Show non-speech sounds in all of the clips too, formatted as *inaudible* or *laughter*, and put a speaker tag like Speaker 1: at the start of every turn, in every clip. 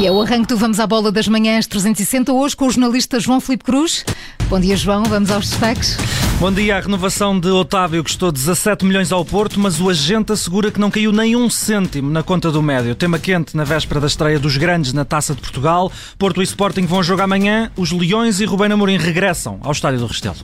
Speaker 1: E é o arranque do Vamos à Bola das Manhãs 360, hoje com o jornalista João Filipe Cruz. Bom dia, João. Vamos aos destaques.
Speaker 2: Bom dia. A renovação de Otávio custou 17 milhões ao Porto, mas o agente assegura que não caiu nem um cêntimo na conta do médio. Tema quente na véspera da estreia dos grandes na Taça de Portugal. Porto e Sporting vão jogar amanhã. Os Leões e Rubén Amorim regressam ao Estádio do Restelo.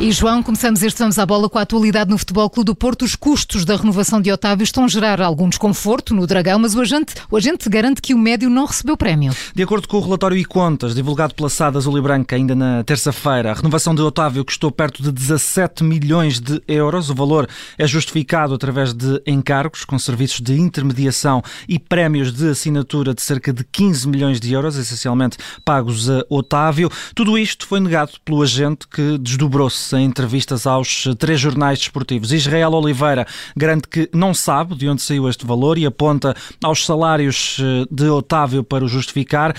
Speaker 1: E João, começamos este Vamos à Bola com a atualidade no Futebol Clube do Porto. Os custos da renovação de Otávio estão a gerar algum desconforto no Dragão, mas o agente, o agente garante que o médio não recebeu prémio.
Speaker 2: De acordo com o relatório e contas divulgado pela SAD Azul e Branca ainda na terça-feira, a renovação de Otávio custou perto de 17 milhões de euros. O valor é justificado através de encargos com serviços de intermediação e prémios de assinatura de cerca de 15 milhões de euros, essencialmente pagos a Otávio. Tudo isto foi negado pelo agente que desdobrou-se em entrevistas aos três jornais desportivos. Israel Oliveira garante que não sabe de onde saiu este valor e aponta aos salários eh, de Otávio para o justificar.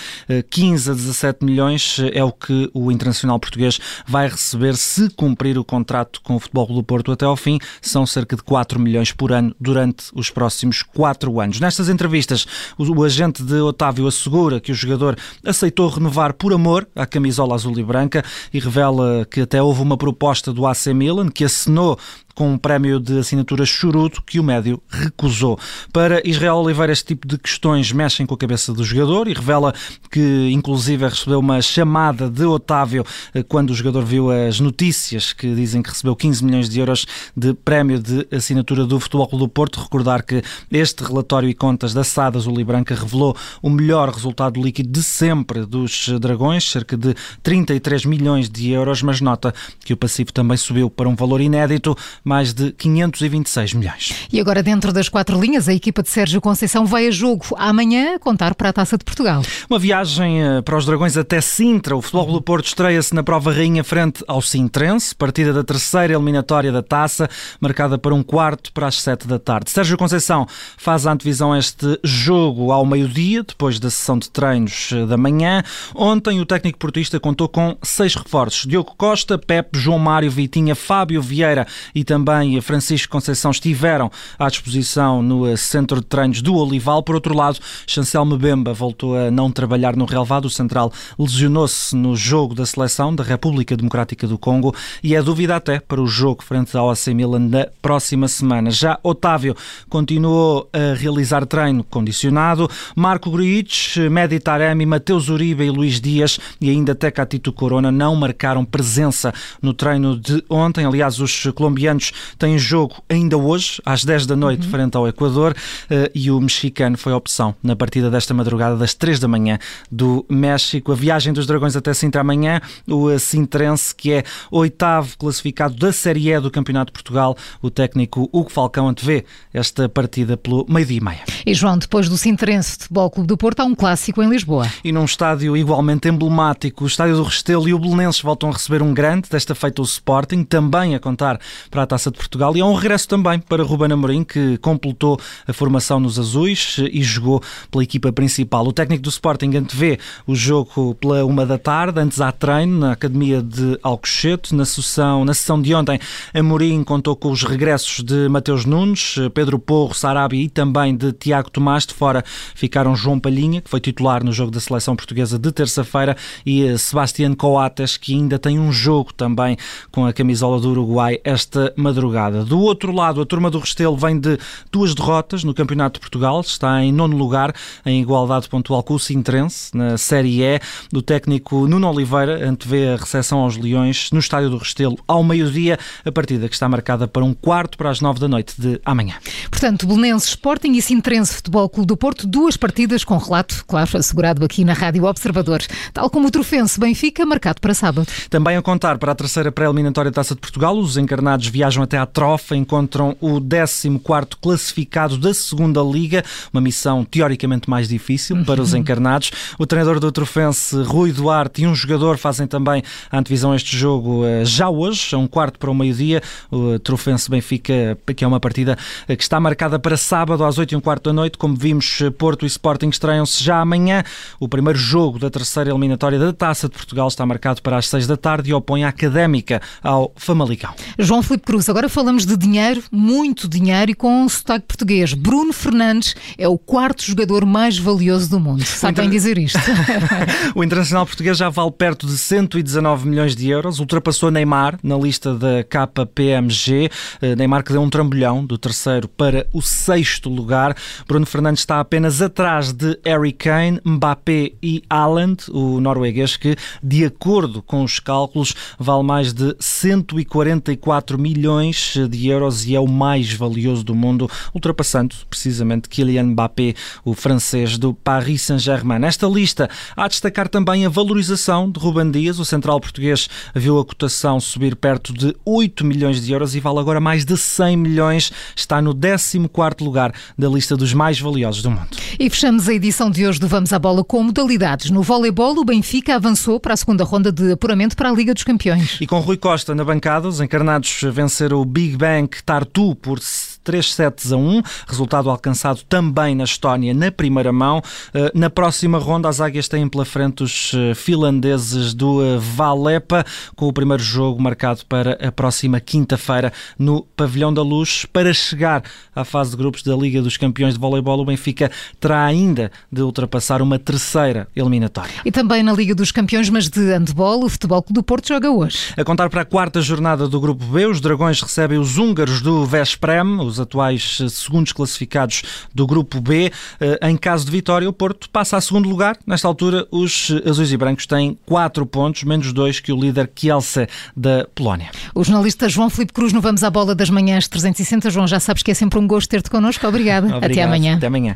Speaker 2: 15 eh, a 17 milhões eh, é o que o Internacional Português vai receber se cumprir o contrato com o Futebol do Porto até ao fim. São cerca de 4 milhões por ano durante os próximos 4 anos. Nestas entrevistas, o agente de Otávio assegura que o jogador aceitou renovar por amor a camisola azul e branca e revela que até houve uma proposta proposta do AC Milan, que assinou com um prémio de assinatura chorudo que o médio recusou. Para Israel Oliveira, este tipo de questões mexem com a cabeça do jogador e revela que, inclusive, recebeu uma chamada de Otávio eh, quando o jogador viu as notícias que dizem que recebeu 15 milhões de euros de prémio de assinatura do Futebol Clube do Porto. Recordar que este relatório e contas da SAD Azul e Branca revelou o melhor resultado líquido de sempre dos Dragões, cerca de 33 milhões de euros, mas nota que o passivo também subiu para um valor inédito mais de 526 milhões.
Speaker 1: E agora, dentro das quatro linhas, a equipa de Sérgio Conceição vai a jogo amanhã contar para a Taça de Portugal.
Speaker 2: Uma viagem eh, para os Dragões até Sintra. O Futebol do Porto estreia-se na prova rainha frente ao Sintrense, partida da terceira eliminatória da Taça, marcada para um quarto para as sete da tarde. Sérgio Conceição faz a antevisão a este jogo ao meio-dia, depois da sessão de treinos eh, da manhã. Ontem o técnico portista contou com seis reforços. Diogo Costa, Pepe, João Mário, Vitinha, Fábio Vieira e também Francisco Conceição estiveram à disposição no eh, centro de treinos do Olival. Por outro lado, Chancel Mbemba voltou a não trabalhar no relvado. O central lesionou-se no jogo da seleção da República Democrática do Congo e é dúvida até para o jogo frente ao AC Milan da próxima semana. Já Otávio continuou a realizar treino condicionado. Marco Gruitch, Medi Taremi, Mateus Uribe e Luís Dias e ainda Teca Tito Corona não marcaram presença no treino de ontem. Aliás, os colombianos têm jogo ainda hoje, às 10 da noite, uhum. frente ao Equador, eh, e o mexicano foi a opção na partida desta madrugada, das 3 da manhã, do México. A viagem dos Dragões até Sintra amanhã, o Sintrense, que é oitavo classificado da Série E do Campeonato de Portugal, o técnico Hugo Falcão antevê esta partida pelo meio-dia e meia.
Speaker 1: E João, depois do Sintrense Futebol Clube do Porto, há um clássico em Lisboa.
Speaker 2: E num estádio igualmente emblemático, o Estádio do Restelo e o Belenenses voltam a receber um grande, desta feita o Sporting, também a contar para a Taça de Portugal e é um regresso também para Ruben Amorim, que completou a formação nos azuis e jogou pela equipa principal. O técnico do Sporting antevê o jogo pela uma da tarde, antes há treino na Academia de Alcochete. Na sessão, na sessão de ontem, Amorim contou com os regressos de Mateus Nunes, Pedro Porro, Sarabi e também de Tiago Tomás. De fora ficaram João Palhinha, que foi titular no jogo da seleção portuguesa de terça-feira, e Sebastián Coates, que ainda tem um jogo também com a camisola do Uruguai esta madrugada. Do outro lado, a turma do Restelo vem de duas derrotas no Campeonato de Portugal, está em nono lugar, em igualdade pontual com o Sintrense, na Série E. Do técnico Nuno Oliveira antevê a recepção aos Leões no Estádio do Restelo ao meio-dia, a partida que está marcada para um quarto para as nove da noite de amanhã.
Speaker 1: Portanto, Belenenses Sporting e Sintrense Futebol Clube do Porto, duas partidas com relato, claro, assegurado aqui na Rádio Observador, tal como o Trofense Benfica, marcado para sábado.
Speaker 2: Também a contar para a terceira pré-eliminatória Taça de Portugal, os encarnados viajam viajam até à Trofa, encontram o 14º classificado da segunda Liga, uma missão teoricamente mais difícil *laughs* para os encarnados. O treinador do Trofense, Rui Duarte, e um jogador fazem também a antevisão a este jogo eh, já hoje, a um quarto para o meio-dia. O Trofense Benfica, que é uma partida eh, que está marcada para sábado às 8 e um quarto da noite. Como vimos, Porto e Sporting estreiam-se já amanhã. O primeiro jogo da terceira eliminatória da Taça de Portugal está marcado para as 6 da tarde e opõe a Académica ao Famalicão.
Speaker 1: João Filipe Cruz Cruz, agora falamos de dinheiro, muito dinheiro e com um sotaque português. Bruno Fernandes é o quarto jogador mais valioso do mundo. Sabe inter... bem dizer isto? *laughs*
Speaker 2: o internacional português já vale perto de 119 milhões de euros, ultrapassou Neymar na lista da KPMG. Eh, Neymar que deu um trambolhão do terceiro para o sexto lugar. Bruno Fernandes está apenas atrás de Harry Kane, Mbappé e Haaland, o norueguês que, de acordo com os cálculos, vale mais de 144 milhões de euros e é o mais valioso do mundo, ultrapassando precisamente Kylian Mbappé, o francês do Paris Saint-Germain. Nesta lista há a destacar também a valorização de Ruben Dias, o central português viu a cotação subir perto de 8 milhões de euros e vale agora mais de 100 milhões, está no 14º lugar da lista dos mais valiosos do mundo.
Speaker 1: E fechamos a edição de hoje do Vamos à Bola com modalidades. No voleibol, o Benfica avançou para a segunda ronda de apuramento para a Liga dos Campeões.
Speaker 2: E com Rui Costa na bancada, os encarnados venceram o Big Bang Tartu por 3 sets a 1, resultado alcançado também na Estónia na primeira mão. Eh, na próxima ronda, as águias têm pela frente os eh, finlandeses do eh, Valepa, com o primeiro jogo marcado para a próxima quinta-feira no Pavilhão da Luz. Para chegar à fase de grupos da Liga dos Campeões de Voleibol, o Benfica terá ainda de ultrapassar uma terceira eliminatória.
Speaker 1: E também na Liga dos Campeões, mas de handball, o Futebol Clube do Porto joga hoje.
Speaker 2: A contar para a quarta jornada do Grupo B, os Dragões recebem os húngaros do Vesprem, os atuais eh, segundos classificados do Grupo B. Eh, em caso de vitória, o Porto passa a segundo lugar. Nesta altura, os eh, azuis e brancos têm 4 pontos, menos 2 que o líder Kielce da Polónia.
Speaker 1: O jornalista João Filipe Cruz, no Vamos à Bola das Manhãs 360. João, já sabes que é sempre um gosto ter-te connosco. Obrigada.
Speaker 2: Obrigado.
Speaker 1: Até amanhã.
Speaker 2: Até amanhã.